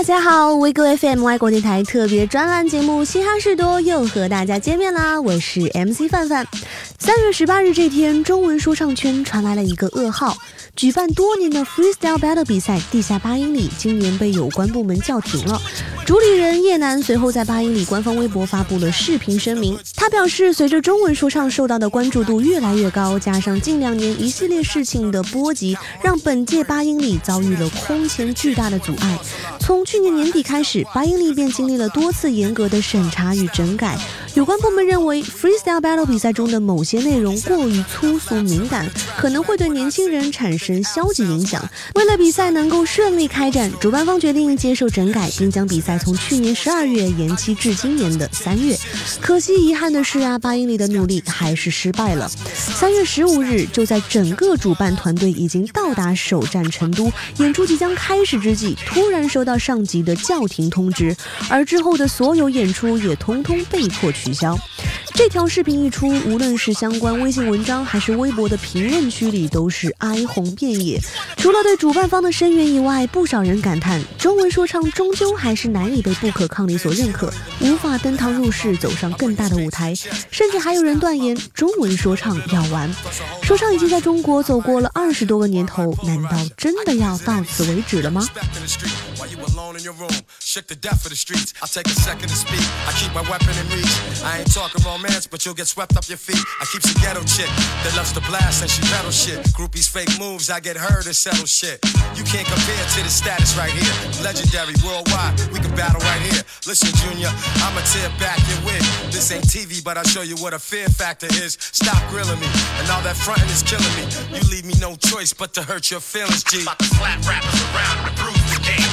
大家好，维哥 FM 外国电台特别专栏节目《嘻哈事多》又和大家见面啦！我是 MC 范范。三月十八日这天，中文说唱圈传来了一个噩耗：举办多年的 Freestyle Battle 比赛《地下八英里》今年被有关部门叫停了。主理人叶楠随后在八英里官方微博发布了视频声明，他表示，随着中文说唱受到的关注度越来越高，加上近两年一系列事情的波及，让本届八英里遭遇了空前巨大的阻碍。从去年年底开始，白英丽便经历了多次严格的审查与整改。有关部门认为，freestyle battle 比赛中的某些内容过于粗俗敏感，可能会对年轻人产生消极影响。为了比赛能够顺利开展，主办方决定接受整改，并将比赛从去年十二月延期至今年的三月。可惜遗憾的是啊，八英里的努力还是失败了。三月十五日，就在整个主办团队已经到达首站成都，演出即将开始之际，突然收到上级的叫停通知，而之后的所有演出也通通被迫。取消这条视频一出，无论是相关微信文章还是微博的评论区里，都是哀鸿遍野。除了对主办方的声援以外，不少人感叹中文说唱终究还是难以被不可抗力所认可，无法登堂入室，走上更大的舞台。甚至还有人断言中文说唱要完。说唱已经在中国走过了二十多个年头，难道真的要到此为止了吗？in your room. Shook the death of the streets. I take a second to speak. I keep my weapon in reach. I ain't talking romance, but you'll get swept up your feet. I keep some ghetto chick that loves to blast and she pedal shit. Groupies fake moves, I get her to settle shit. You can't compare to the status right here. Legendary worldwide, we can battle right here. Listen, Junior, I'ma tear back your wig. This ain't TV, but I'll show you what a fear factor is. Stop grilling me, and all that frontin' is killing me. You leave me no choice but to hurt your feelings, G. About to slap rappers around the proof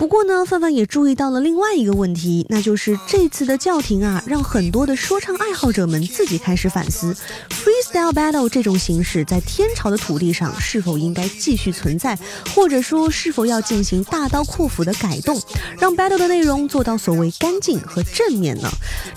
不过呢，范范也注意到了另外一个问题，那就是这次的叫停啊，让很多的说唱爱好者们自己开始反思。Style battle 这种形式在天朝的土地上是否应该继续存在，或者说是否要进行大刀阔斧的改动，让 battle 的内容做到所谓干净和正面呢？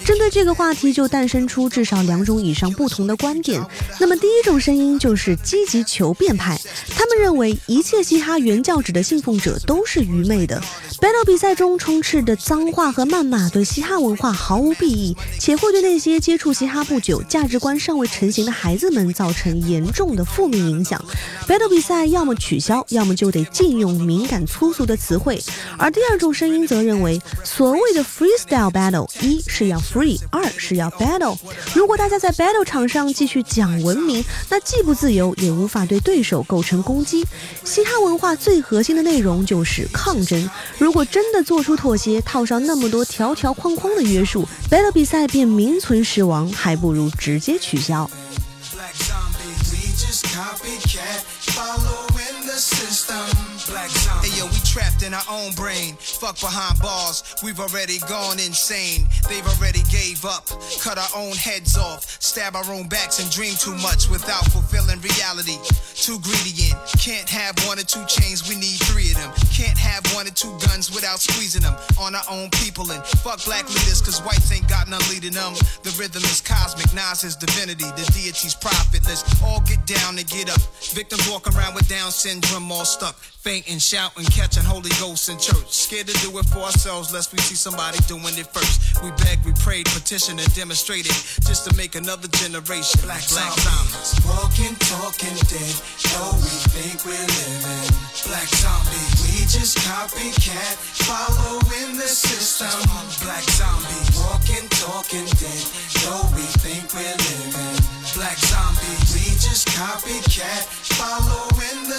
针对这个话题，就诞生出至少两种以上不同的观点。那么第一种声音就是积极求变派，他们认为一切嘻哈原教旨的信奉者都是愚昧的。battle 比赛中充斥的脏话和谩骂对嘻哈文化毫无裨益，且会对那些接触嘻哈不久、价值观尚未成型的孩子们造成严重的负面影响。battle 比赛要么取消，要么就得禁用敏感粗俗的词汇。而第二种声音则认为，所谓的 freestyle battle，一是要 free，二是要 battle。如果大家在 battle 场上继续讲文明，那既不自由，也无法对对手构成攻击。嘻哈文化最核心的内容就是抗争。如果真的做出妥协，套上那么多条条框框的约束，白热比赛便名存实亡，还不如直接取消。In our own brain. Fuck behind bars, we've already gone insane. They've already gave up, cut our own heads off, stab our own backs and dream too much without fulfilling reality. Too greedy in, can't have one or two chains, we need three of them. Can't have one or two guns without squeezing them on our own people. And fuck black leaders, cause whites ain't got none leading them. The rhythm is cosmic, Nas is divinity, the deity's prophet. Let's all get down and get up. Victims walk around with Down syndrome, all stuck, fainting, shouting, catching holy ghosts in church. Scared to do it for ourselves lest we see somebody doing it first. We begged, we prayed, petitioned, and demonstrated just to make another generation. Black, black diamonds. Walking, talking dead. Yo, we think we're living. Black zombie. We just copycat, following the system. Black zombie. Walking, talking dead. Yo, we think we're living. Black zombie. We just copycat, following the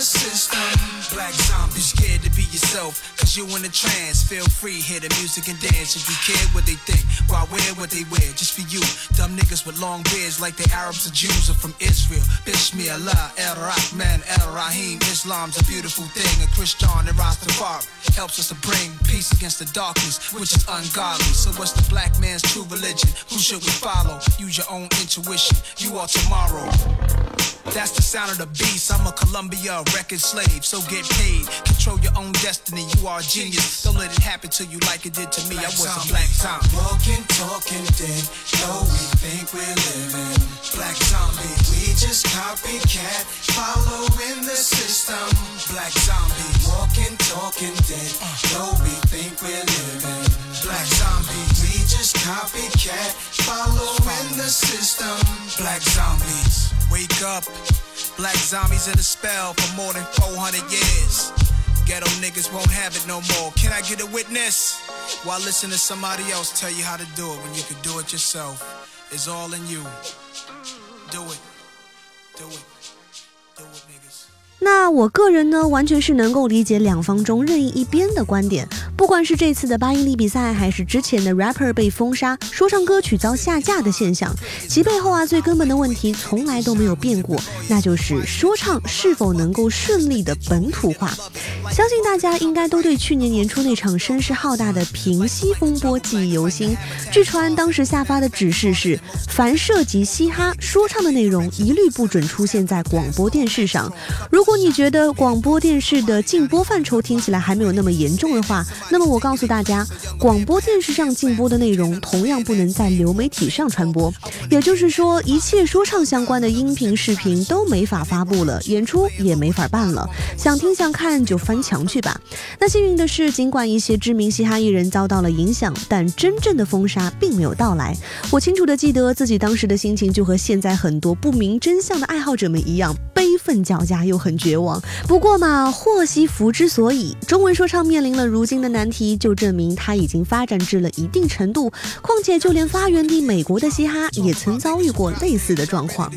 yourself, cause you in a trance. Feel free, hear the music and dance. If you care what they think, why wear what they wear? Just for you, dumb niggas with long beards like the Arabs and Jews are from Israel. Bismillah, El Rahman, El Rahim. Islam's a beautiful thing, a Christian and Rastafari helps us to bring peace against the darkness, which is ungodly. So, what's the black man's true religion? Who should we follow? Use your own intuition. You are tomorrow sound of the beast. I'm a Columbia record slave, so get paid. Control your own destiny, you are a genius. Don't let it happen to you like it did to me. Black I was Tom. a black zombie. Walking, talking dead, though we think we're living. Black zombie, we just copycat, following the system. Black zombie, walking, talking dead, though we think we're living. Black zombie, we just copycat, following the system. Black zombies, wake up. Black zombies in a spell for more than 400 years. Ghetto niggas won't have it no more. Can I get a witness? While listen to somebody else tell you how to do it when you can do it yourself. It's all in you. Do it. Do it. Do it. 那我个人呢，完全是能够理解两方中任意一边的观点。不管是这次的八英里比赛，还是之前的 rapper 被封杀、说唱歌曲遭下架的现象，其背后啊最根本的问题从来都没有变过，那就是说唱是否能够顺利的本土化。相信大家应该都对去年年初那场声势浩大的平息风波记忆犹新。据传当时下发的指示是，凡涉及嘻哈说唱的内容，一律不准出现在广播电视上。如果果你觉得广播电视的禁播范畴听起来还没有那么严重的话，那么我告诉大家，广播电视上禁播的内容同样不能在流媒体上传播。也就是说，一切说唱相关的音频、视频都没法发布了，演出也没法办了，想听想看就翻墙去吧。那幸运的是，尽管一些知名嘻哈艺人遭到了影响，但真正的封杀并没有到来。我清楚地记得自己当时的心情，就和现在很多不明真相的爱好者们一样。悲愤交加又很绝望，不过嘛，祸兮福之所以，中文说唱面临了如今的难题，就证明它已经发展至了一定程度。况且，就连发源地美国的嘻哈也曾遭遇过类似的状况。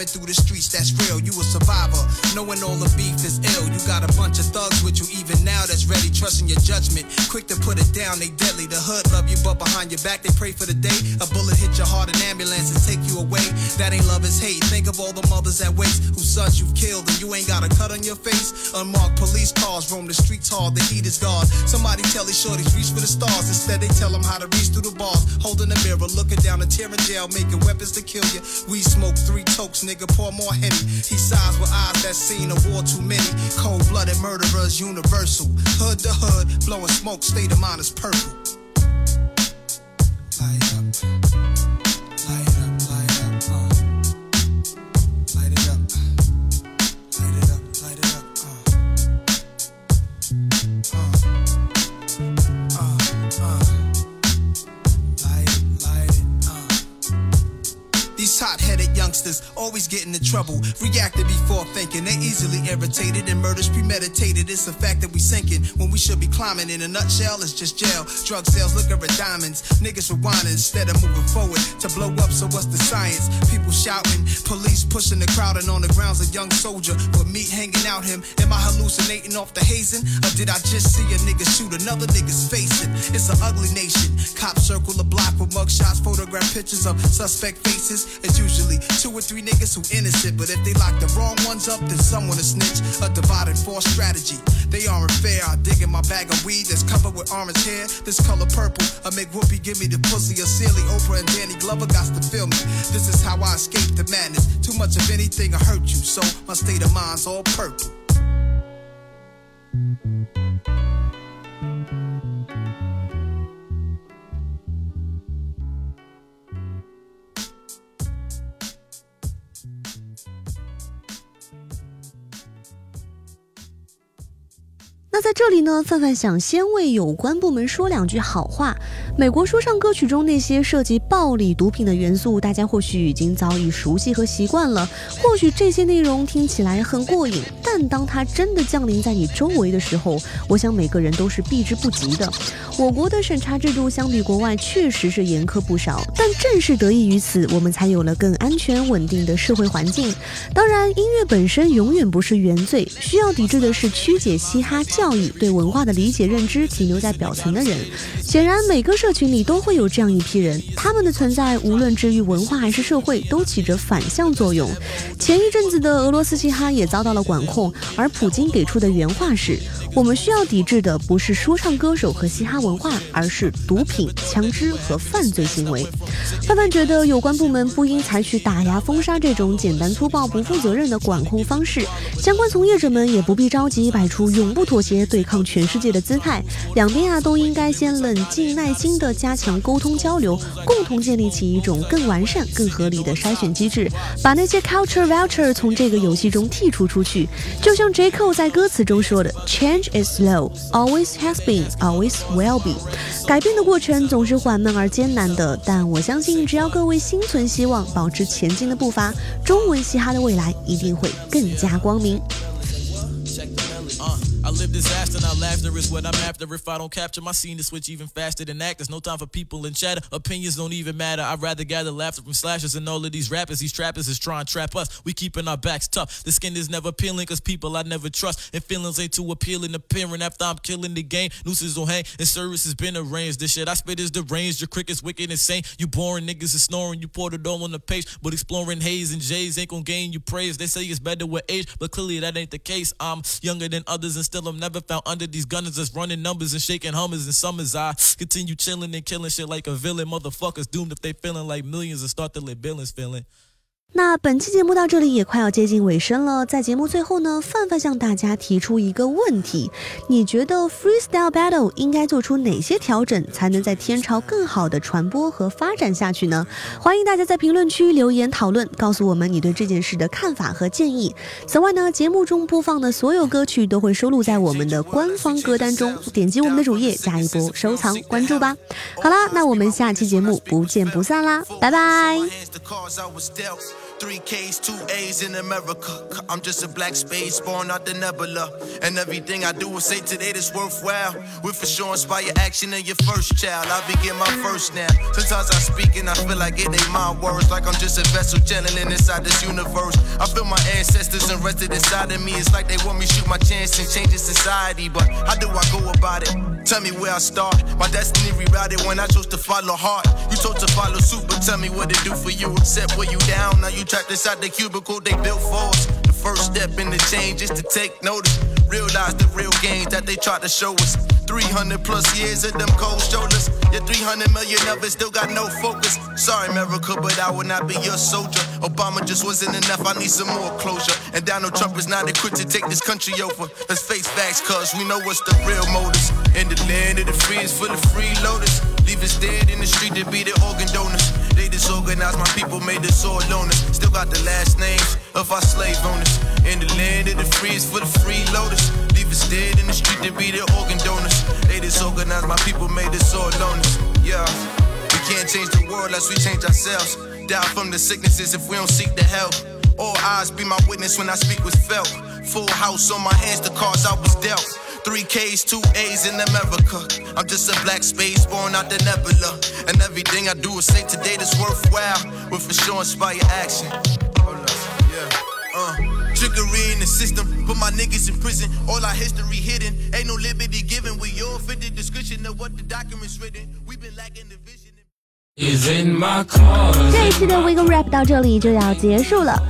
roaming through the streets, that's real, you a survivor. Knowing all the beef is ill. You got a bunch of thugs with you even now that's ready, trusting your judgment. Quick to put it down, they deadly. The hood love you, but behind your back they pray for the day. A bullet hit your heart, an ambulance and take you away. That ain't love, it's hate. Think of all the mothers that waste whose sons you've killed and you ain't got a cut on your face. Unmarked police cars roam the streets hard, the heat is gone. Somebody tell these shorties reach for the stars. Instead, they tell them how to reach through the bars. Holding the mirror, looking down tear in jail, making weapons to kill you. We smoke three tokes, nigga, pour more heavy. He sighs with eyes that's Seen a war too many. Cold blooded murderers, universal. Hood to hood, blowing smoke, state of mind is purple. Light up. Light up, light up, uh. Light it up. Light it up, light it up, uh. Uh. Uh, uh. Light it, light it, uh. These hot youngsters always get into trouble. Reacted before thinking, they easily irritated and murders premeditated. It's a fact that we sinking when we should be climbing. In a nutshell, it's just jail. Drug sales, looking for diamonds. Niggas rewinding instead of moving forward to blow up. So what's the science? People shouting, police pushing the crowd, and on the ground's a young soldier with me hanging out him. Am I hallucinating off the hazing, or did I just see a nigga shoot another nigga's face? It's an ugly nation. Cops are mugshots, photograph pictures of suspect faces. It's usually two or three niggas who innocent, but if they lock the wrong ones up, then someone to snitch. A divided force strategy. They aren't fair. I dig in my bag of weed that's covered with orange hair. This color purple. I make Whoopi give me the pussy. A silly Oprah and Danny Glover got to feel me. This is how I escape the madness. Too much of anything will hurt you, so my state of mind's all purple. 在这里呢，范范想先为有关部门说两句好话。美国说唱歌曲中那些涉及暴力、毒品的元素，大家或许已经早已熟悉和习惯了。或许这些内容听起来很过瘾。但当它真的降临在你周围的时候，我想每个人都是避之不及的。我国的审查制度相比国外确实是严苛不少，但正是得益于此，我们才有了更安全稳定的社会环境。当然，音乐本身永远不是原罪，需要抵制的是曲解嘻哈教育、对文化的理解认知停留在表层的人。显然，每个社群里都会有这样一批人，他们的存在无论治愈文化还是社会，都起着反向作用。前一阵子的俄罗斯嘻哈也遭到了管控。而普京给出的原话是。我们需要抵制的不是说唱歌手和嘻哈文化，而是毒品、枪支和犯罪行为。范范觉得有关部门不应采取打压、封杀这种简单粗暴、不负责任的管控方式，相关从业者们也不必着急摆出永不妥协、对抗全世界的姿态。两边啊都应该先冷静、耐心地加强沟通交流，共同建立起一种更完善、更合理的筛选机制，把那些 culture v o u c h e r 从这个游戏中剔除出去。就像 J Cole 在歌词中说的，is slow, always has been, always will be。改变的过程总是缓慢而艰难的，但我相信，只要各位心存希望，保持前进的步伐，中文嘻哈的未来一定会更加光明。I live disaster, not laughter is what I'm after. If I don't capture my scene to switch even faster than actors, no time for people and chatter. Opinions don't even matter. I'd rather gather laughter from slashers and all of these rappers. These trappers is trying to trap us. We keeping our backs tough. The skin is never peeling cause people I never trust. And feelings ain't too appealing. Appearing after I'm killing the game. Nooses don't hang and service has been arranged. This shit I spit is deranged. Your cricket's wicked insane. You boring niggas is snoring. You poured it all on the page. But exploring haze and J's ain't gonna gain you praise. They say it's better with age, but clearly that ain't the case. I'm younger than others and still till I'm never found under these gunners that's running numbers and shaking hummers and summers. I continue chilling and killing shit like a villain. Motherfuckers doomed if they feeling like millions and start to let villains feeling. 那本期节目到这里也快要接近尾声了，在节目最后呢，范范向大家提出一个问题：你觉得 freestyle battle 应该做出哪些调整，才能在天朝更好的传播和发展下去呢？欢迎大家在评论区留言讨论，告诉我们你对这件事的看法和建议。此外呢，节目中播放的所有歌曲都会收录在我们的官方歌单中，点击我们的主页加一波收藏关注吧。好啦，那我们下期节目不见不散啦，拜拜。Three K's, two A's in America. I'm just a black space born out the nebula. And everything I do will say today that's worthwhile. With assurance by your action and your first child. I begin my first now. Sometimes I speak and I feel like it ain't my words. Like I'm just a vessel channeling inside this universe. I feel my ancestors arrested inside of me. It's like they want me to shoot my chance and change society. But how do I go about it? Tell me where I start. My destiny rerouted when I chose to follow heart. Told to follow suit, but tell me what it do for you. Except where you down, now you trapped inside the cubicle they built for us. The first step in the change is to take notice. Realize the real games that they try to show us. 300 plus years of them cold shoulders. Your 300 million of it still got no focus. Sorry, America, but I will not be your soldier. Obama just wasn't enough, I need some more closure. And Donald Trump is not equipped to take this country over. Let's face facts, cuz we know what's the real motives. In the land of the free is for the freeloaders. Leave us dead in the street to be the organ donors. They disorganized my people, made us all loners. Still got the last names of our slave owners. In the land of the free is for the free lotus. Leave us dead in the street to be the organ donors. They disorganized my people, made us all loners. Yeah, we can't change the world unless we change ourselves. Die from the sicknesses if we don't seek the help. All eyes be my witness when I speak with felt. Full house on my hands, the cards I was dealt. Three K's, two A's in America. I'm just a black space born out the nebula. And everything I do is say today that's worthwhile. With for sure inspire action. Hold up, yeah, uh trickery in the system. Put my niggas in prison, all our history hidden. Ain't no liberty given. We all fit the description of what the documents written. We've been lacking the vision. 这一期的 Wiggle Rap 到这里就要结束了。